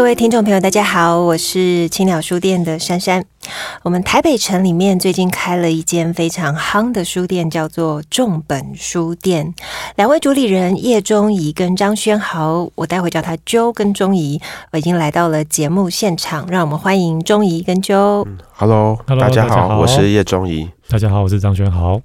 各位听众朋友，大家好，我是青鸟书店的珊珊。我们台北城里面最近开了一间非常夯的书店，叫做重本书店。两位主理人叶中怡跟张轩豪，我待会叫他周跟中怡，我已经来到了节目现场，让我们欢迎中怡跟周。Hello，大家好，我是叶中怡。大家好，我是张轩豪。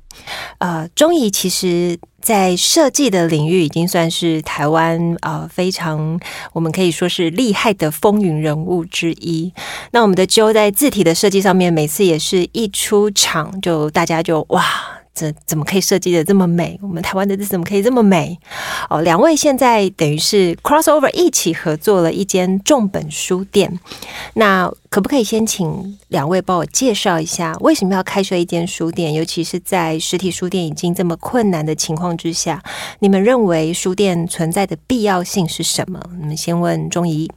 呃，中怡其实。在设计的领域，已经算是台湾呃非常我们可以说是厉害的风云人物之一。那我们的 Joe 在字体的设计上面，每次也是一出场就大家就哇。这怎么可以设计的这么美？我们台湾的字怎么可以这么美？哦，两位现在等于是 crossover 一起合作了一间重本书店。那可不可以先请两位帮我介绍一下，为什么要开设一间书店？尤其是在实体书店已经这么困难的情况之下，你们认为书店存在的必要性是什么？你们先问钟怡。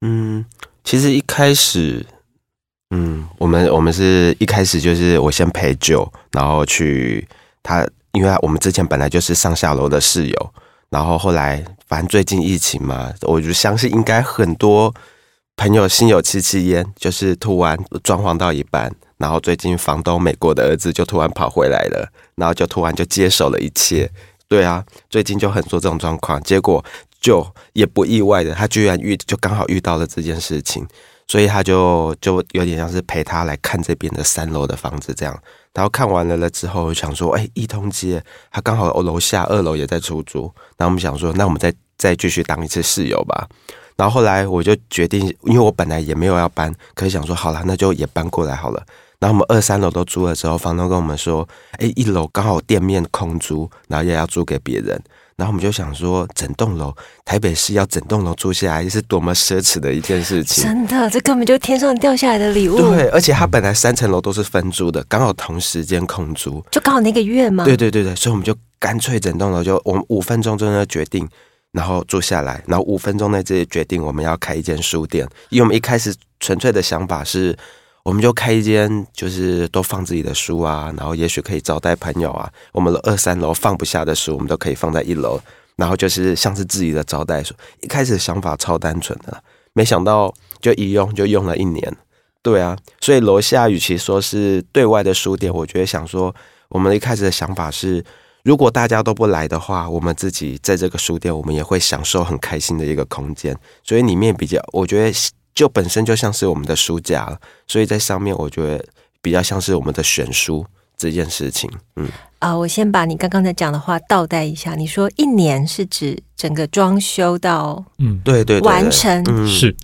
嗯，其实一开始。嗯，我们我们是一开始就是我先陪酒，然后去他，因为我们之前本来就是上下楼的室友，然后后来反正最近疫情嘛，我就相信应该很多朋友心有戚戚焉，就是突然装潢到一半，然后最近房东美国的儿子就突然跑回来了，然后就突然就接手了一切。对啊，最近就很多这种状况，结果就也不意外的，他居然遇就刚好遇到了这件事情。所以他就就有点像是陪他来看这边的三楼的房子这样，然后看完了了之后，想说，哎，一通街，他刚好楼下二楼也在出租，然后我们想说，那我们再再继续当一次室友吧。然后后来我就决定，因为我本来也没有要搬，可是想说，好了，那就也搬过来好了。然后我们二三楼都租了之后，房东跟我们说，哎，一楼刚好店面空租，然后也要租给别人。然后我们就想说，整栋楼台北市要整栋楼住下来，是多么奢侈的一件事情。真的，这根本就天上掉下来的礼物。对，而且它本来三层楼都是分租的，刚好同时间空租，就刚好那个月嘛？对对对对，所以我们就干脆整栋楼就我们五分钟之内决定，然后住下来，然后五分钟内直接决定我们要开一间书店，因为我们一开始纯粹的想法是。我们就开一间，就是都放自己的书啊，然后也许可以招待朋友啊。我们的二三楼放不下的书，我们都可以放在一楼，然后就是像是自己的招待所。一开始想法超单纯的，没想到就一用就用了一年。对啊，所以楼下与其说是对外的书店，我觉得想说，我们一开始的想法是，如果大家都不来的话，我们自己在这个书店，我们也会享受很开心的一个空间。所以里面比较，我觉得。就本身就像是我们的书架了，所以在上面我觉得比较像是我们的选书这件事情。嗯，啊，我先把你刚刚才讲的话倒带一下。你说一年是指整个装修到嗯，对对完成是。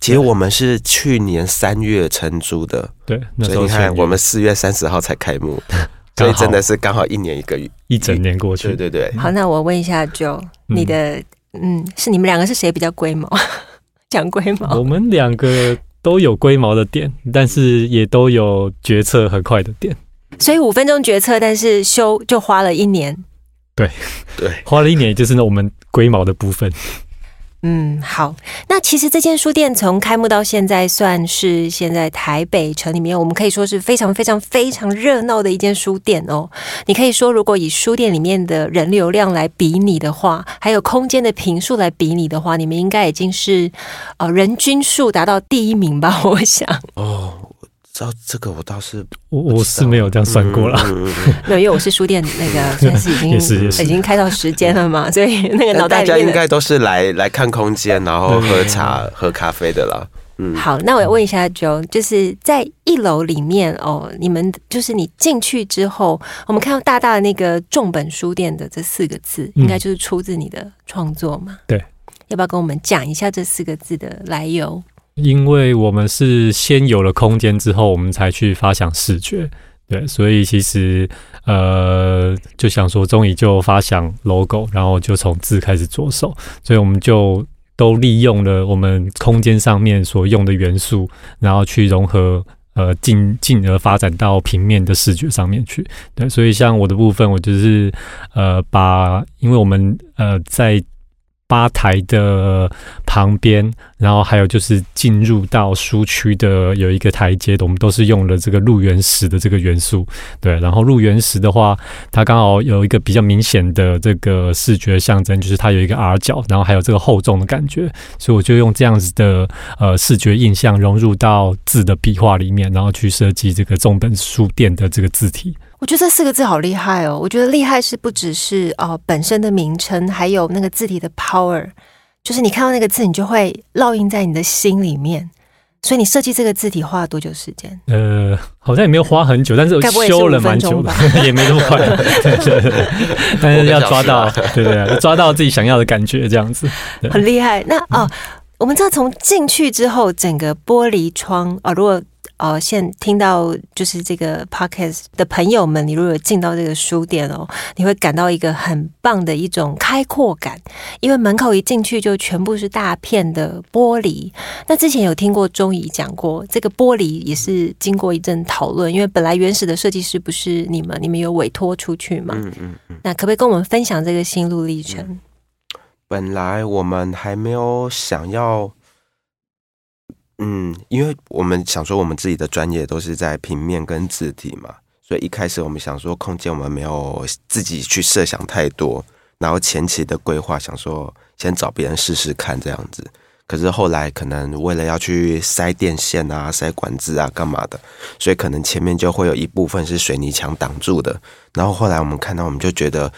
其实我们是去年三月承租的，对，所以你看我们四月三十号才开幕，所以真的是刚好一年一个月，一整年过去。对对对。好，那我问一下，Jo，你的嗯，是你们两个是谁比较龟毛？讲龟毛，我们两个都有龟毛的点，但是也都有决策很快的点。所以五分钟决策，但是修就花了一年。对对，花了一年，就是那我们龟毛的部分。嗯，好。其实这间书店从开幕到现在，算是现在台北城里面，我们可以说是非常非常非常热闹的一间书店哦。你可以说，如果以书店里面的人流量来比拟的话，还有空间的平数来比拟的话，你们应该已经是呃人均数达到第一名吧？我想。哦。知道这个我倒是我我是没有这样算过了，没有，因为我是书店那个，现在是已经已经开到时间了嘛，所以那个脑袋大家应该都是来来看空间，然后喝茶喝咖啡的啦。嗯，好，那我要问一下 Joe，就是在一楼里面哦，你们就是你进去之后，我们看到大大的那个重本书店的这四个字，应该就是出自你的创作嘛？对，要不要跟我们讲一下这四个字的来由？因为我们是先有了空间之后，我们才去发想视觉，对，所以其实呃，就想说，终于就发想 logo，然后就从字开始着手，所以我们就都利用了我们空间上面所用的元素，然后去融合，呃，进进而发展到平面的视觉上面去。对，所以像我的部分，我就是呃，把因为我们呃在。吧台的旁边，然后还有就是进入到书区的有一个台阶的，我们都是用了这个入园石的这个元素。对，然后入园石的话，它刚好有一个比较明显的这个视觉象征，就是它有一个 R 角，然后还有这个厚重的感觉，所以我就用这样子的呃视觉印象融入到字的笔画里面，然后去设计这个重本书店的这个字体。我觉得这四个字好厉害哦！我觉得厉害是不只是哦本身的名称，还有那个字体的 power，就是你看到那个字，你就会烙印在你的心里面。所以你设计这个字体花了多久时间？呃，好像也没有花很久，但是修了蛮久的，也没那么快。对对对，但是要抓到，对对，抓到自己想要的感觉，这样子很厉害。那哦，我们知道从进去之后，整个玻璃窗啊，如果。哦，现听到就是这个 podcast 的朋友们，你如果进到这个书店哦，你会感到一个很棒的一种开阔感，因为门口一进去就全部是大片的玻璃。那之前有听过钟怡讲过，这个玻璃也是经过一阵讨论，因为本来原始的设计师不是你们，你们有委托出去嘛？嗯嗯嗯。那可不可以跟我们分享这个心路历程？本来我们还没有想要。嗯，因为我们想说，我们自己的专业都是在平面跟字体嘛，所以一开始我们想说，空间我们没有自己去设想太多，然后前期的规划想说，先找别人试试看这样子。可是后来可能为了要去塞电线啊、塞管子啊、干嘛的，所以可能前面就会有一部分是水泥墙挡住的。然后后来我们看到，我们就觉得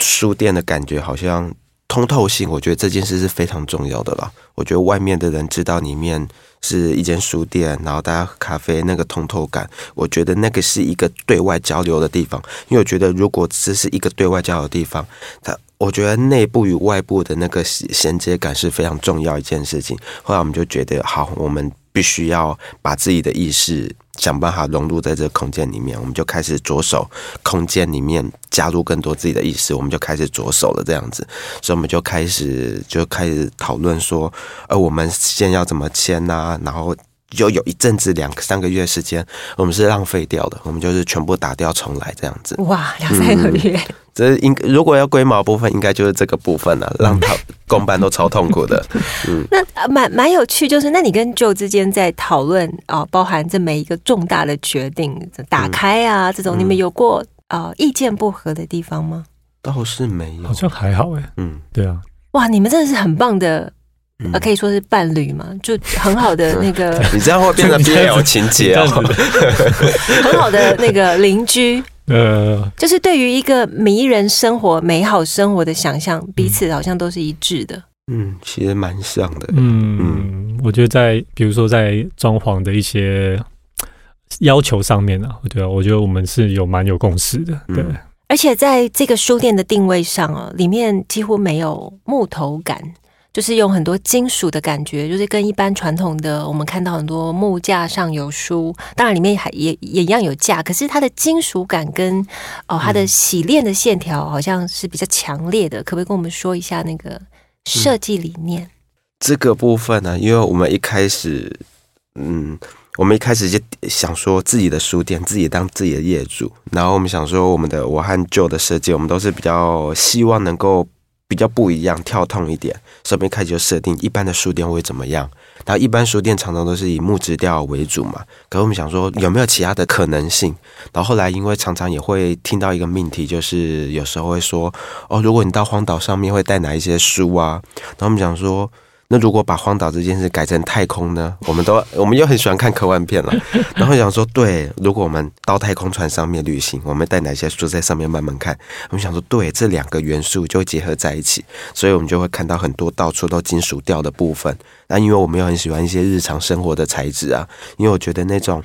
书店的感觉好像通透性，我觉得这件事是非常重要的啦。我觉得外面的人知道里面。是一间书店，然后大家喝咖啡，那个通透感，我觉得那个是一个对外交流的地方。因为我觉得，如果这是一个对外交流的地方，它我觉得内部与外部的那个衔接感是非常重要一件事情。后来我们就觉得，好，我们必须要把自己的意识。想办法融入在这个空间里面，我们就开始着手空间里面加入更多自己的意识，我们就开始着手了这样子，所以我们就开始就开始讨论说，呃，我们先要怎么签呐？然后就有一阵子两三个月时间，我们是浪费掉的，我们就是全部打掉重来这样子。哇，两三个月。这应如果要龟毛部分，应该就是这个部分了，让他公办都超痛苦的。嗯，那蛮蛮有趣，就是那你跟 Joe 之间在讨论啊，包含这每一个重大的决定打开啊，这种你们有过啊意见不合的地方吗？倒是没有，好像还好哎。嗯，对啊。哇，你们真的是很棒的，呃，可以说是伴侣嘛，就很好的那个。你这样会变成 BL 情节哦。很好的那个邻居。呃，就是对于一个迷人生活、美好生活的想象，彼此好像都是一致的。嗯，其实蛮像的。嗯嗯，我觉得在比如说在装潢的一些要求上面呢，对啊，我觉得我们是有蛮有共识的。对，而且在这个书店的定位上啊，里面几乎没有木头感。就是用很多金属的感觉，就是跟一般传统的我们看到很多木架上有书，当然里面还也也一样有架，可是它的金属感跟哦它的洗练的线条好像是比较强烈的，可不可以跟我们说一下那个设计理念？这个部分呢，因为我们一开始，嗯，我们一开始就想说自己的书店，自己当自己的业主，然后我们想说我们的我和旧的设计，我们都是比较希望能够。比较不一样，跳痛一点。这边开始就设定一般的书店会怎么样？然后一般书店常常都是以木质调为主嘛。可是我们想说有没有其他的可能性？然后后来因为常常也会听到一个命题，就是有时候会说哦，如果你到荒岛上面会带哪一些书啊？然后我们想说。那如果把荒岛这件事改成太空呢？我们都我们又很喜欢看科幻片了，然后想说，对，如果我们到太空船上面旅行，我们带哪些书在上面慢慢看？我们想说，对，这两个元素就结合在一起，所以我们就会看到很多到处都金属调的部分。那因为我们又很喜欢一些日常生活的材质啊，因为我觉得那种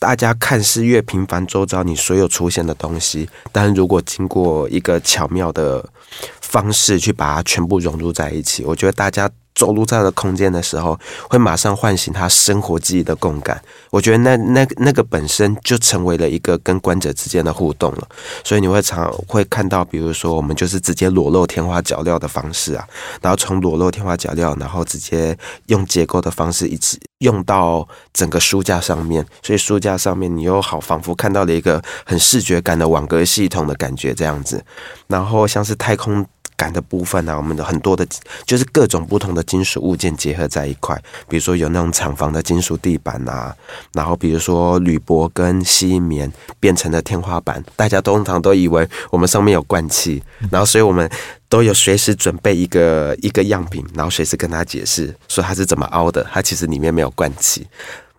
大家看似越平凡，周遭你所有出现的东西，但如果经过一个巧妙的方式去把它全部融入在一起，我觉得大家。走入这样的空间的时候，会马上唤醒他生活记忆的共感。我觉得那那那个本身就成为了一个跟观者之间的互动了。所以你会常会看到，比如说我们就是直接裸露天花脚料的方式啊，然后从裸露天花脚料，然后直接用结构的方式一起用到整个书架上面。所以书架上面你又好仿佛看到了一个很视觉感的网格系统的感觉这样子。然后像是太空。感的部分呢，我们的很多的，就是各种不同的金属物件结合在一块，比如说有那种厂房的金属地板啊，然后比如说铝箔跟吸棉变成了天花板，大家通常都以为我们上面有灌气，然后所以我们都有随时准备一个一个样品，然后随时跟他解释说它是怎么凹的，它其实里面没有灌气。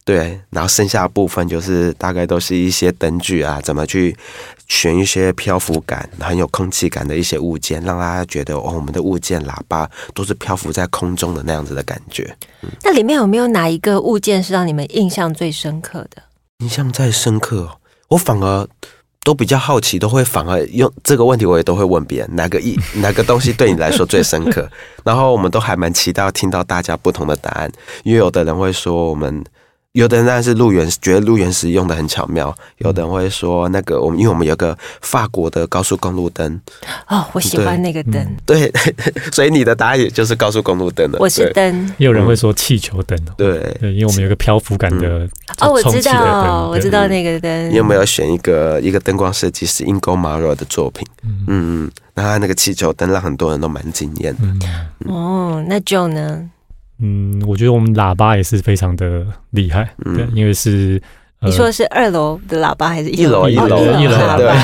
对，然后剩下部分就是大概都是一些灯具啊，怎么去选一些漂浮感很有空气感的一些物件，让大家觉得哦，我们的物件喇叭都是漂浮在空中的那样子的感觉。那里面有没有哪一个物件是让你们印象最深刻的？印象最深刻，我反而都比较好奇，都会反而用这个问题，我也都会问别人哪个一 哪个东西对你来说最深刻。然后我们都还蛮期待听到大家不同的答案，因为有的人会说我们。有的人当然是路原觉得路原石用的很巧妙，有的人会说那个我们因为我们有个法国的高速公路灯哦，我喜欢那个灯，对，所以你的答案也就是高速公路灯了。我是灯，也有人会说气球灯，对对，因为我们有个漂浮感的哦，我知道，我知道那个灯。你有没有选一个一个灯光设计师 Ingo Maro 的作品？嗯嗯，那他那个气球灯让很多人都蛮惊艳。哦，那 Joe 呢？嗯，我觉得我们喇叭也是非常的厉害，对，因为是你说的是二楼的喇叭还是一楼？一楼一楼喇叭，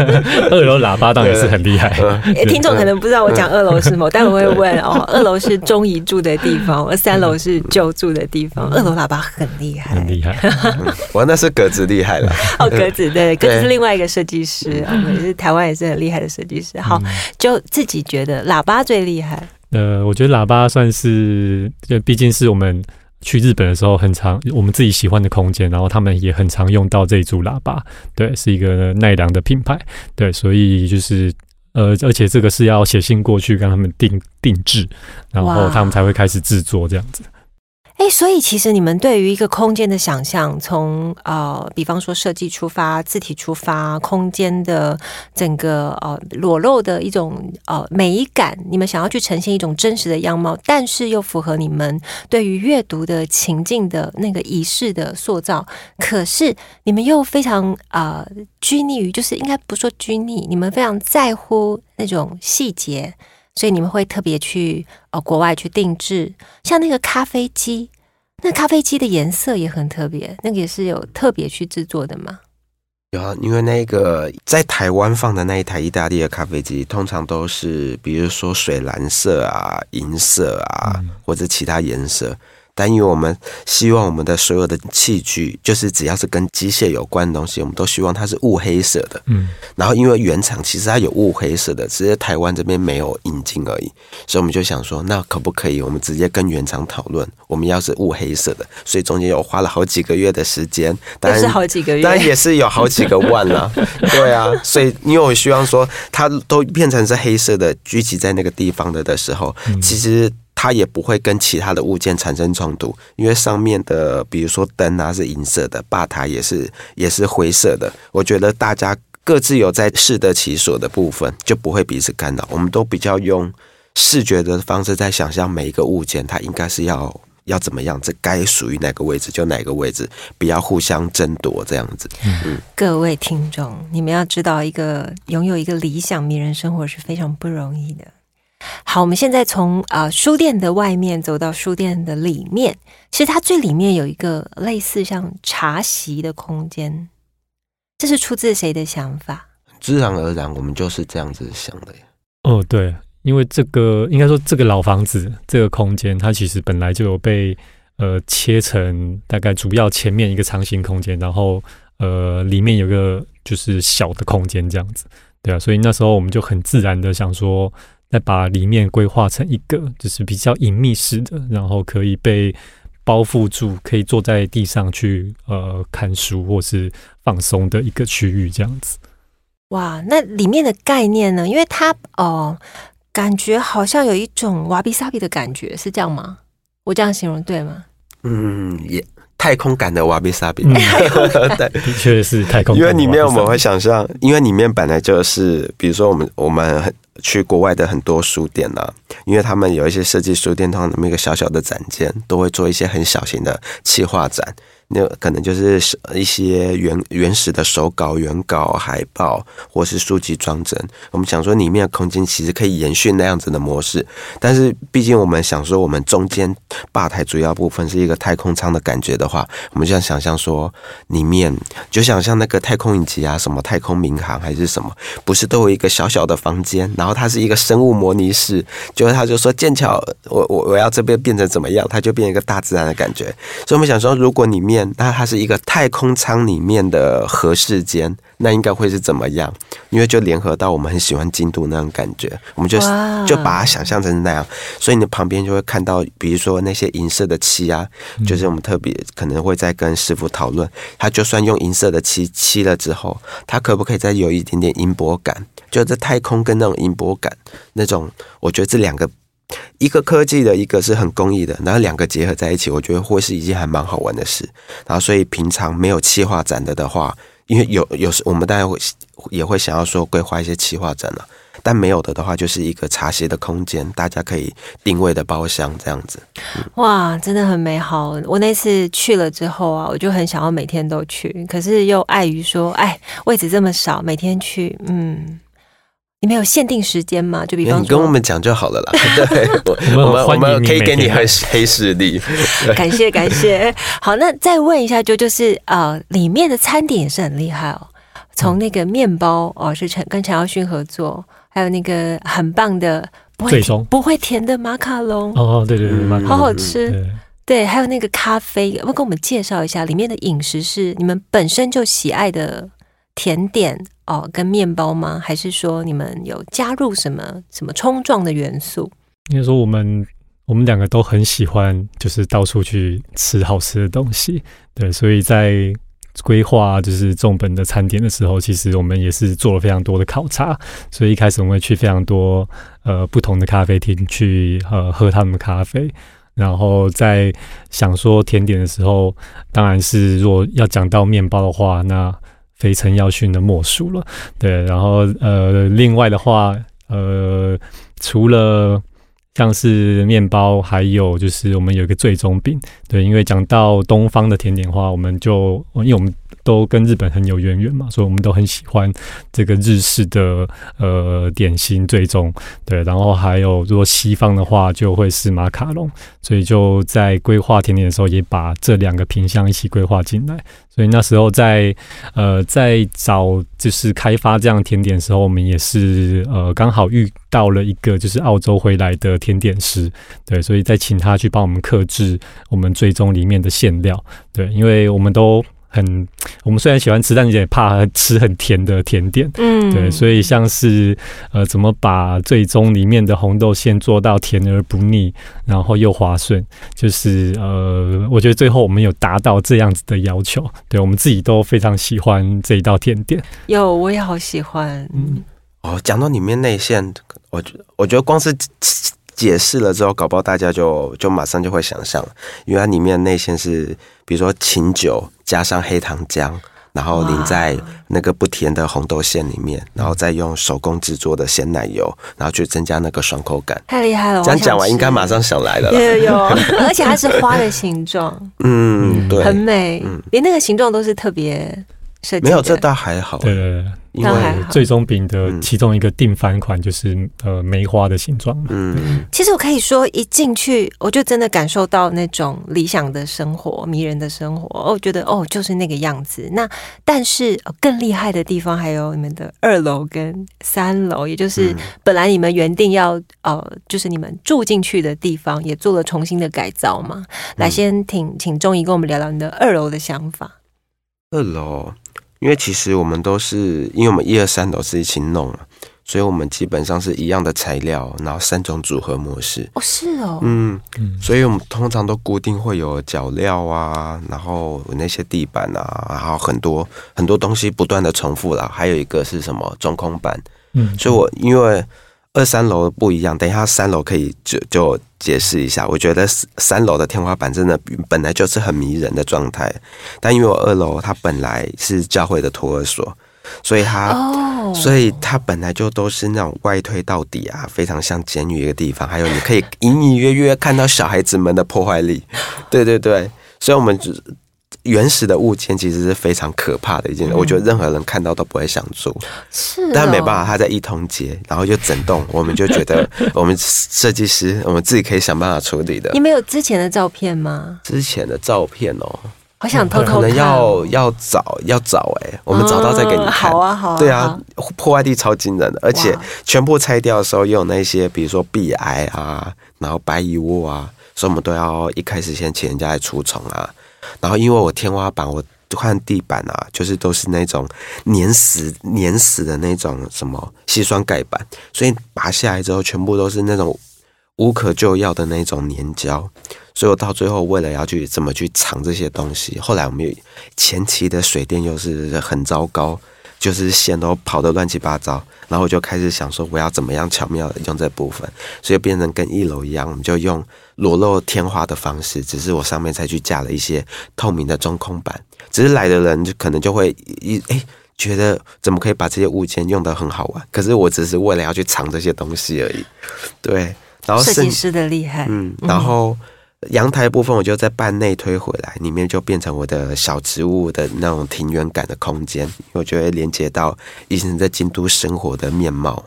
二楼喇叭当然是很厉害。听众可能不知道我讲二楼是么，但我会问哦，二楼是中怡住的地方，而三楼是旧住的地方。二楼喇叭很厉害，很厉害。我那是格子厉害了，哦，格子对，格子是另外一个设计师，也是台湾也是很厉害的设计师。好，就自己觉得喇叭最厉害。呃，我觉得喇叭算是，就毕竟是我们去日本的时候很常我们自己喜欢的空间，然后他们也很常用到这一组喇叭，对，是一个奈良的品牌，对，所以就是呃，而且这个是要写信过去跟他们定定制，然后他们才会开始制作这样子。哎，所以其实你们对于一个空间的想象，从呃，比方说设计出发、字体出发、空间的整个呃裸露的一种呃美感，你们想要去呈现一种真实的样貌，但是又符合你们对于阅读的情境的那个仪式的塑造。可是你们又非常啊拘泥于，就是应该不说拘泥，你们非常在乎那种细节。所以你们会特别去呃国外去定制，像那个咖啡机，那咖啡机的颜色也很特别，那个也是有特别去制作的吗？有啊，因为那个在台湾放的那一台意大利的咖啡机，通常都是比如说水蓝色啊、银色啊，或者其他颜色。但因为我们希望我们的所有的器具，就是只要是跟机械有关的东西，我们都希望它是雾黑色的。嗯，然后因为原厂其实它有雾黑色的，只是台湾这边没有引进而已，所以我们就想说，那可不可以我们直接跟原厂讨论，我们要是雾黑色的？所以中间有花了好几个月的时间，但是好几个月，当然也是有好几个万了。对啊，所以因为我希望说，它都变成是黑色的，聚集在那个地方的的时候，其实。它也不会跟其他的物件产生冲突，因为上面的，比如说灯啊是银色的，吧台也是也是灰色的。我觉得大家各自有在适得其所的部分，就不会彼此干扰。我们都比较用视觉的方式在想象每一个物件，它应该是要要怎么样，这该属于哪个位置就哪个位置，不要互相争夺这样子。嗯，各位听众，你们要知道，一个拥有一个理想迷人生活是非常不容易的。好，我们现在从啊书店的外面走到书店的里面。其实它最里面有一个类似像茶席的空间，这是出自谁的想法？自然而然，我们就是这样子想的呀。哦，对，因为这个应该说这个老房子这个空间，它其实本来就有被呃切成大概主要前面一个长形空间，然后呃里面有个就是小的空间这样子。对啊，所以那时候我们就很自然的想说。再把里面规划成一个就是比较隐秘式的，然后可以被包覆住，可以坐在地上去呃看书或是放松的一个区域，这样子。哇，那里面的概念呢？因为它哦。感觉好像有一种瓦比萨比的感觉，是这样吗？我这样形容对吗？嗯，也 太空感的瓦比萨比，嗯对，的确是太空感因为里面我们会想象，因为里面本来就是，比如说我们我们很去国外的很多书店啊，因为他们有一些设计书店，通常那么一个小小的展间，都会做一些很小型的企划展。那可能就是一些原原始的手稿、原稿、海报，或是书籍装帧。我们想说，里面的空间其实可以延续那样子的模式，但是毕竟我们想说，我们中间吧台主要部分是一个太空舱的感觉的话，我们就要想象说，里面就想象那个太空影集啊，什么太空民航还是什么，不是都有一个小小的房间，然后它是一个生物模拟室，就是他就说剑桥，我我我要这边变成怎么样，它就变一个大自然的感觉。所以我们想说，如果里面那它是一个太空舱里面的核世间，那应该会是怎么样？因为就联合到我们很喜欢京都那种感觉，我们就就把它想象成那样，所以你旁边就会看到，比如说那些银色的漆啊，就是我们特别可能会在跟师傅讨论，他就算用银色的漆漆了之后，它可不可以再有一点点银箔感？就这太空跟那种银箔感，那种我觉得这两个。一个科技的，一个是很工艺的，然后两个结合在一起，我觉得会是一件还蛮好玩的事。然后，所以平常没有企划展的的话，因为有有时我们当然会也会想要说规划一些企划展了，但没有的的话，就是一个茶歇的空间，大家可以定位的包厢这样子。哇，真的很美好。我那次去了之后啊，我就很想要每天都去，可是又碍于说，哎，位置这么少，每天去，嗯，你们有限定时间吗？就比方你跟我说，们讲就好了啦。对，我我们我们可以给你黑黑势力。感谢感谢。好，那再问一下，就就是呃，里面的餐点也是很厉害哦。从那个面包哦，是陈跟陈耀勋合作，还有那个很棒的不会不会甜的马卡龙，哦，对对对，蛮好好吃。对，对，还有那个咖啡，要不要跟我们介绍一下里面的饮食是你们本身就喜爱的甜点哦，跟面包吗？还是说你们有加入什么什么冲撞的元素？应该说我们我们两个都很喜欢，就是到处去吃好吃的东西，对，所以在规划就是重本的餐点的时候，其实我们也是做了非常多的考察，所以一开始我们会去非常多呃不同的咖啡厅去呃喝他们的咖啡。然后在想说甜点的时候，当然是如果要讲到面包的话，那非陈耀勋的莫属了。对，然后呃，另外的话，呃，除了像是面包，还有就是我们有一个最终饼。对，因为讲到东方的甜点的话，我们就因为我们都跟日本很有渊源嘛，所以我们都很喜欢这个日式的呃点心最终。对，然后还有如果西方的话，就会是马卡龙。所以就在规划甜点的时候，也把这两个品相一起规划进来。所以那时候在呃在找就是开发这样甜点的时候，我们也是呃刚好遇到了一个就是澳洲回来的甜点师，对，所以再请他去帮我们克制我们最终里面的馅料，对，因为我们都很我们虽然喜欢吃，但也怕吃很甜的甜点，嗯对，所以像是呃，怎么把最终里面的红豆馅做到甜而不腻，然后又滑顺，就是呃，我觉得最后我们有达到这样子的要求，对我们自己都非常喜欢这一道甜点。有，我也好喜欢。嗯嗯，哦，讲到里面内馅，我觉我觉得光是解释了之后，搞不好大家就就马上就会想象了，因为它里面的内馅是，比如说琴酒加上黑糖浆，然后淋在那个不甜的红豆馅里面，然后再用手工制作的鲜奶油，然后去增加那个爽口感。太厉害了！这样讲完，应该马上上想来了啦。有有有，而且它是花的形状，嗯，对，很美嗯，连那个形状都是特别设计。没有这倒还好，对对对，因为最终饼的嗯其中一个定番款就是呃梅花的形状嘛。嗯，其实我可以说，一进去我就真的感受到那种理想的生活、迷人的生活。哦，我觉得哦，就是那个样子。那但是、呃更厉害的地方还有你们的二楼跟三楼，也就是嗯本来你们原定要呃，就是你们住进去的地方，也做了重新的改造嘛。来，先请请钟怡跟我们聊聊你的二楼的想法。二楼，因为其实我们都是，因为我们一二三都是一起弄嘛，所以我们基本上是一样的材料，然后三种组合模式。哦，是哦，嗯，嗯，所以我们通常都固定会有脚料啊，然后那些地板啊，然后很多很多东西不断的重复啦。还有一个是什么中空板，嗯，所以我因为二三楼不一样，等一下三楼可以就就解释一下。我觉得三楼的天花板真的本来就是很迷人的状态，但因为我二楼它本来是教会的托儿所，所以它哦，所以它本来就都是那种外推到底啊，非常像监狱一个地方。还有你可以隐隐约约看到小孩子们的破坏力，对对对，所以我们就原始的物件其实是非常可怕的一件事，我觉得任何人看到都不会想住。是哦，但没办法，它在一通街，然后就整栋，我们就觉得 我们设计师，我们自己可以想办法处理的你。们有之前的照片吗？之前的照片哦，好想偷偷可能要要找要找哎、我们找到再给你嗯看。好啊，好啊，对啊，破坏力超惊人的，而且全部拆掉的时候，也有那些比如说壁癌啊，然后白蚁窝啊，所以我们都要一开始先请人家来除虫啊。然后因为我天花板我换地板啊，就是都是那种粘死粘死的那种什么细酸盖板，所以拔下来之后全部都是那种无可救药的那种粘胶。所以我到最后为了要去怎么去藏这些东西，后来我们前期的水电又是很糟糕，就是线都跑得乱七八糟，然后我就开始想说我要怎么样巧妙的用这部分，所以变成跟一楼一样，我们就用裸露天花的方式，只是我上面才去架了一些透明的中空板，只是来的人就可能就会一哎。觉得怎么可以把这些物件用得很好玩？可是我只是为了要去藏这些东西而已，对。然后甚设计师的厉害，嗯，然后阳台部分我就在半内推回来，里面就变成我的小植物的那种庭园感的空间，我觉得连接到以前在京都生活的面貌。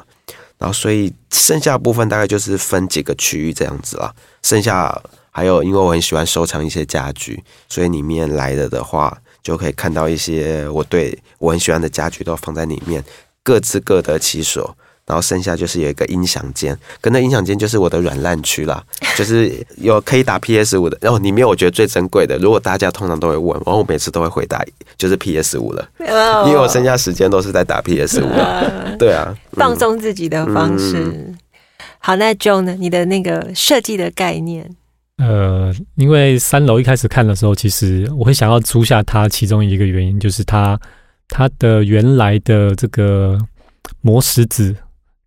然后，所以剩下部分大概就是分几个区域这样子啦。剩下还有，因为我很喜欢收藏一些家具，所以里面来了的话，就可以看到一些我对我很喜欢的家具都放在里面，各自各得其所。然后剩下就是有一个音响间，跟那音响间就是我的软烂区啦，就是有可以打 PS 五的。然后里面我觉得最珍贵的，如果大家通常都会问，然后我每次都会回答，就是 PS 五了，哦因为我剩下时间都是在打 PS 五 对啊，放松自己的方式。嗯好，那 Joe 呢？你的那个设计的概念，呃，因为三楼一开始看的时候，其实我会想要租下它，其中一个原因就是它它的原来的这个磨石子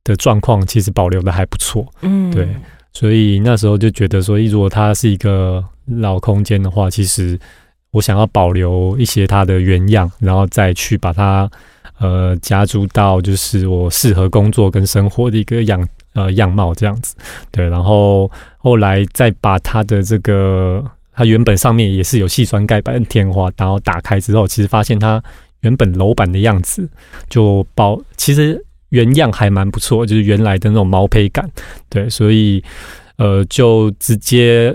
的状况其实保留的还不错，嗯，对所以那时候就觉得说，如果它是一个老空间的话，其实我想要保留一些它的原样，然后再去把它呃加注到就是我适合工作跟生活的一个样呃样貌这样子。对，然后后来再把它的这个它原本上面也是有细酸盖板天花，然后打开之后，其实发现它原本楼板的样子就保其实。原样还蛮不错，就是原来的那种毛坯感，对，所以呃，就直接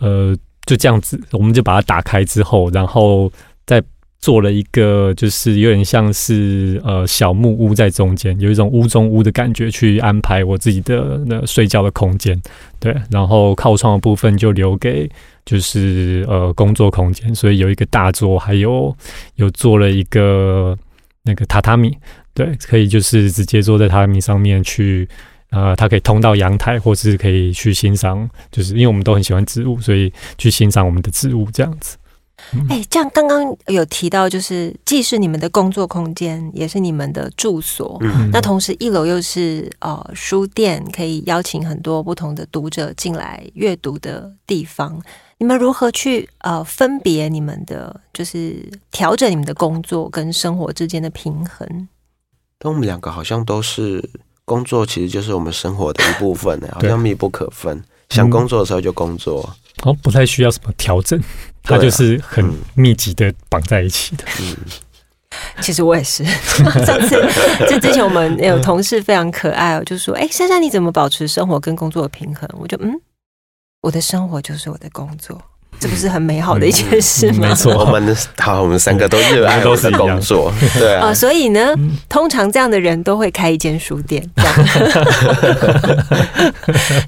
呃就这样子，我们就把它打开之后，然后再做了一个，就是有点像是呃小木屋在中间，有一种屋中屋的感觉，去安排我自己的那睡觉的空间，对，然后靠窗的部分就留给就是呃工作空间，所以有一个大桌，还有有做了一个那个榻榻米。对，可以就是直接坐在榻榻米上面去，呃，它可以通到阳台，或是可以去欣赏，就是因为我们都很喜欢植物，所以去欣赏我们的植物这样子。哎、这样刚刚有提到，就是既是你们的工作空间，也是你们的住所。嗯那同时，一楼又是呃书店，可以邀请很多不同的读者进来阅读的地方。你们如何去呃分别你们的，就是调整你们的工作跟生活之间的平衡？但我们两个好像都是工作，其实就是我们生活的一部分呢，好像密不可分。想工作的时候就工作，哦，不太需要什么调整，它就是很嗯密集的绑在一起的。嗯，其实我也是，上次就之前我们 有同事非常可爱哦，就说：“哎，珊珊你怎么保持生活跟工作的平衡？”我就嗯，我的生活就是我的工作，这不是很美好的一件事吗？没错我们好，我们三个都热爱都是工作，对啊、所以呢，通常这样的人都会开一间书店，这样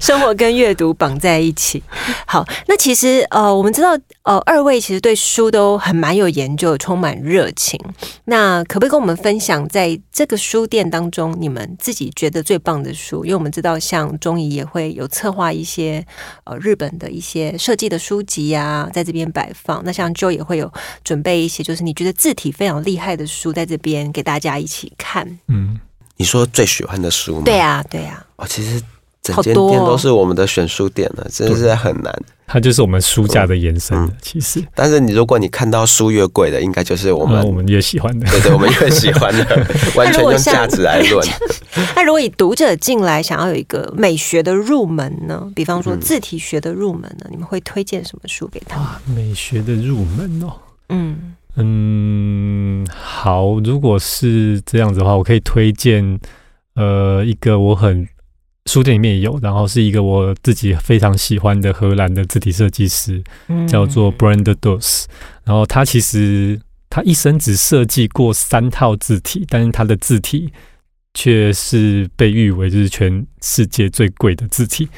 生活跟阅读绑在一起。好，那其实呃，我们知道呃，二位其实对书都很蛮有研究，充满热情。那可不可以跟我们分享，在这个书店当中，你们自己觉得最棒的书？因为我们知道，像中医也会有策划一些呃日本的一些设计的书籍呀、在这边摆放。那像 Joe 也会有准备一些，就是你觉得字体非常厉害的书，在这边给大家一起看。嗯，你说最喜欢的书吗？对啊，对啊，哦，其实整间店好多哦都是我们的选书店了，真的是很难。它就是我们书架的延伸嗯。其实，但是你如果你看到书越贵的，应该就是我们我们我们越喜欢的。对对，我们越喜欢的，完全用价值来论。那如果以读者进来想要有一个美学的入门呢，比方说嗯字体学的入门呢，你们会推荐什么书给他美学的入门哦。嗯，嗯，好，如果是这样子的话，我可以推荐呃一个我很书店里面也有，然后是一个我自己非常喜欢的荷兰的字体设计师，嗯。叫做 Brand Dos。然后他其实他一生只设计过三套字体，但是他的字体却是被誉为就是全世界最贵的字体。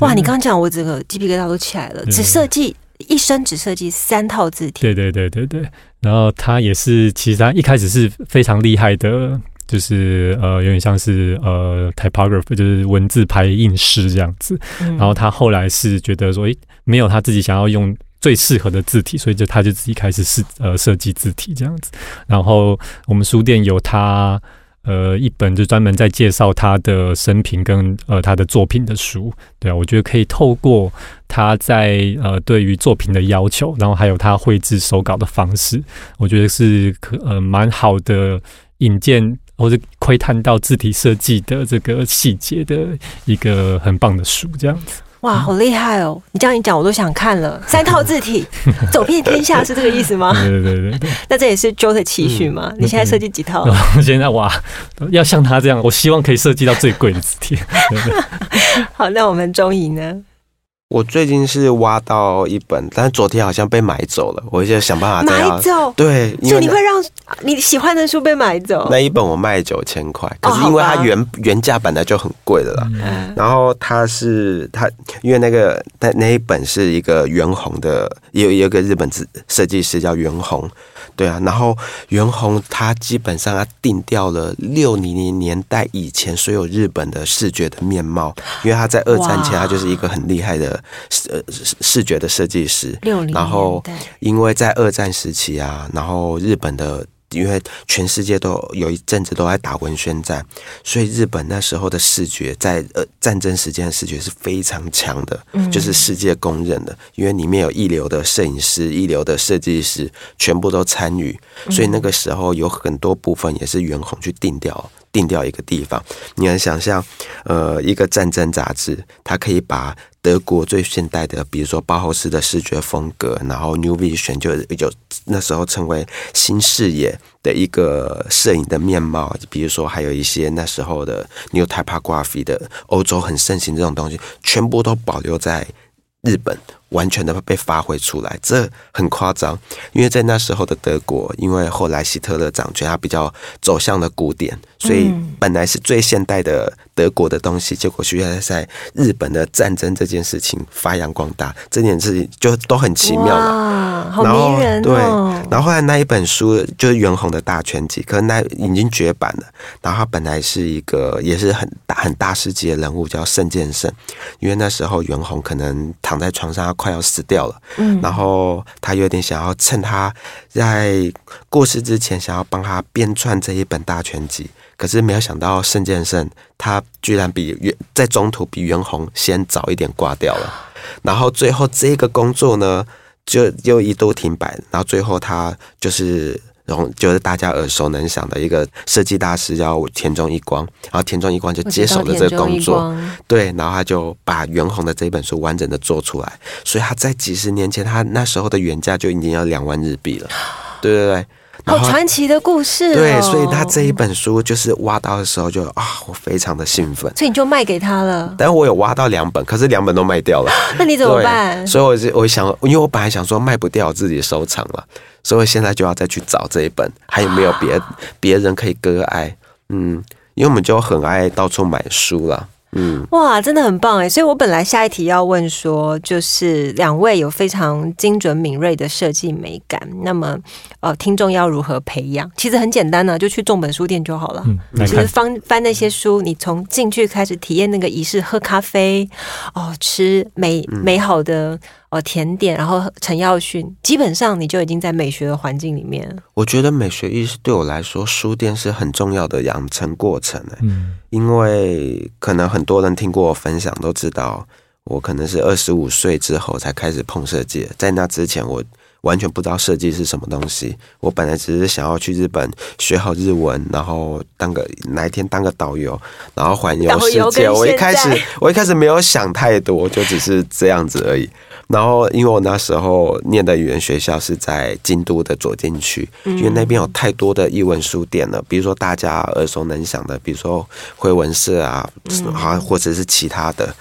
哇，对你刚刚讲我整个鸡皮疙瘩都起来了，只设计一生只设计三套字体，对对对对对，然后他也是，其实他一开始是非常厉害的，就是呃，有点像是呃 typographer，就是文字排印师这样子。然后他后来是觉得说，诶，没有他自己想要用最适合的字体，所以就他就自己开始是呃设计字体这样子。然后我们书店有他。呃，一本就专门在介绍他的生平跟呃他的作品的书，对啊，我觉得可以透过他在呃对于作品的要求，然后还有他绘制手稿的方式，我觉得是可呃蛮好的引荐或者窥探到字体设计的这个细节的一个很棒的书，这样子。哇，好厉害哦！你这样一讲，我都想看了。三套字体，走遍天下是这个意思吗？对对对。那这也是 Joe 的期许吗？你现在设计几套？现在哇，要像他这样，我希望可以设计到最贵的字体。好，那我们中怡呢？我最近是挖到一本，但是昨天好像被买走了，我就想办法买走，对，因为那所以你会让你喜欢的书被买走那？一本我卖九千块，可哦是因为它原原价本来就很贵的啦。嗯嗯然后它是它，因为那个那那一本是一个袁弘的，有有一个日本设设计师叫袁弘，对啊。然后袁弘他基本上他定掉了六零年年代以前所有日本的视觉的面貌，因为他在二战前他就是一个很厉害的呃视视觉的设计师，然后因为在二战时期啊，然后日本的。因为全世界都有一阵子都在打文宣战，所以日本那时候的视觉在呃战争时间的视觉是非常强的，嗯就是世界公认的。因为里面有一流的摄影师、一流的设计师，全部都参与，所以那个时候有很多部分也是袁弘去定掉。定掉一个地方，你能想象，呃，一个战争杂志，它可以把德国最现代的，比如说包豪斯的视觉风格，然后 New Vision 就有那时候成为新视野的一个摄影的面貌，比如说还有一些那时候的 New Typography 的欧洲很盛行这种东西，全部都保留在日本。完全的被发挥出来，这很夸张，因为在那时候的德国，因为后来希特勒掌权，他比较走向了古典，所以嗯本来是最现代的德国的东西，结果居然在日本的战争这件事情发扬光大，这件事情就都很奇妙了。然后迷人对哦！然后后来那一本书就是袁弘的大全集，可是那已经绝版了。然后他本来是一个也是很大很大师级的人物，叫圣剑圣，因为那时候袁弘可能躺在床上，他快要死掉了。嗯然后他有点想要趁他在过世之前，想要帮他编撰这一本大全集。可是没有想到圣剑圣他居然比袁在中途比袁弘先早一点挂掉了。然后最后这个工作呢，就又一度停摆。然后最后他就是。然后就是大家耳熟能详的一个设计大师叫田中一光，然后田中一光就接手了这个工作，对，然后他就把袁弘的这本书完整的做出来，所以他在几十年前，他那时候的原价就已经要两万日币了，对对对，好传奇的故事哦。对，所以他这一本书就是挖到的时候就啊，我非常的兴奋，所以你就卖给他了。但我有挖到两本，可是两本都卖掉了，那你怎么对办？所以我就我想，因为我本来想说卖不掉，我自己收藏了，所以我现在就要再去找这一本，还有没有别 别人可以割爱，嗯，因为我们就很爱到处买书了。嗯，哇，真的很棒哎！所以我本来下一题要问说，就是两位有非常精准敏锐的设计美感，那么呃，听众要如何培养？其实很简单呢、就去重本书店就好了。嗯，其实翻翻那些书，你从进去开始体验那个仪式，喝咖啡，哦，吃美美好的哦甜点，然后陈耀迅，基本上你就已经在美学的环境里面。我觉得美学意识对我来说，书店是很重要的养成过程诶，嗯因为可能很多人听过我分享都知道，我可能是二十五岁之后才开始碰设计，在那之前我。完全不知道设计是什么东西。我本来只是想要去日本学好日文，然后当个哪一天当个导游，然后环游世界。我一开始我一开始没有想太多，就只是这样子而已。然后因为我那时候念的语言学校是在京都的左京区，因为那边有太多的译文书店了，比如说大家耳熟能详的，比如说回文社啊，好像或者是其他的。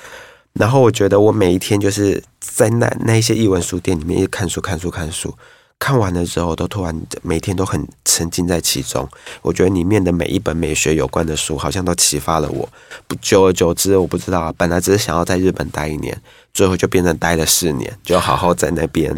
然后我觉得我每一天就是在那那一些译文书店里面一直看书看书看书，看完的时候都突然每天都很沉浸在其中。我觉得里面的每一本美学有关的书，好像都启发了我。不久而久之，我不知道啊，本来只是想要在日本待一年，最后就变成待了四年，就好好在那边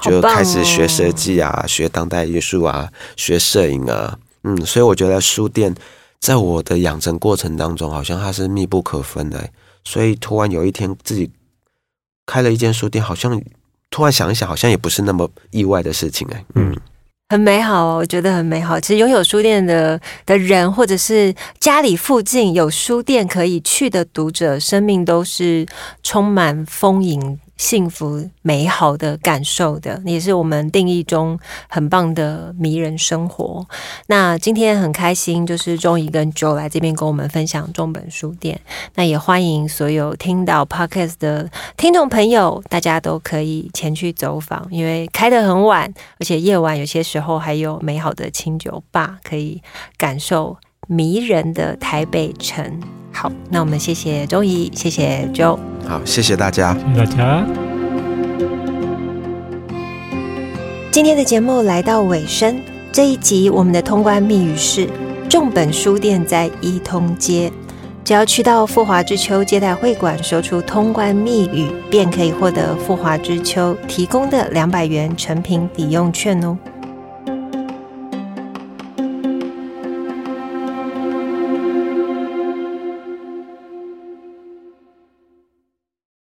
就开始学设计啊，学当代艺术啊，学摄影啊。嗯，所以我觉得书店在我的养成过程当中，好像它是密不可分的欸、所以突然有一天自己开了一间书店，好像突然想一想，好像也不是那么意外的事情哎、嗯，很美好哦，我觉得很美好。其实拥有书店的的人，或者是家里附近有书店可以去的读者，生命都是充满丰盈、幸福、美好的感受的，也是我们定义中很棒的迷人生活。那今天很开心，就是钟怡跟 Joe 来这边跟我们分享中本书店。那也欢迎所有听到 Podcast 的听众朋友，大家都可以前去走访，因为开得很晚，而且夜晚有些时候还有美好的清酒吧，可以感受迷人的台北城。好，那我们谢谢钟怡，谢谢 Joe。好，谢谢大家。谢谢大家。今天的节目来到尾声，这一集我们的通关密语是：重本书店在一通街。只要去到富华之秋接待会馆，说出通关密语，便可以获得富华之秋提供的两百元成品抵用券哦。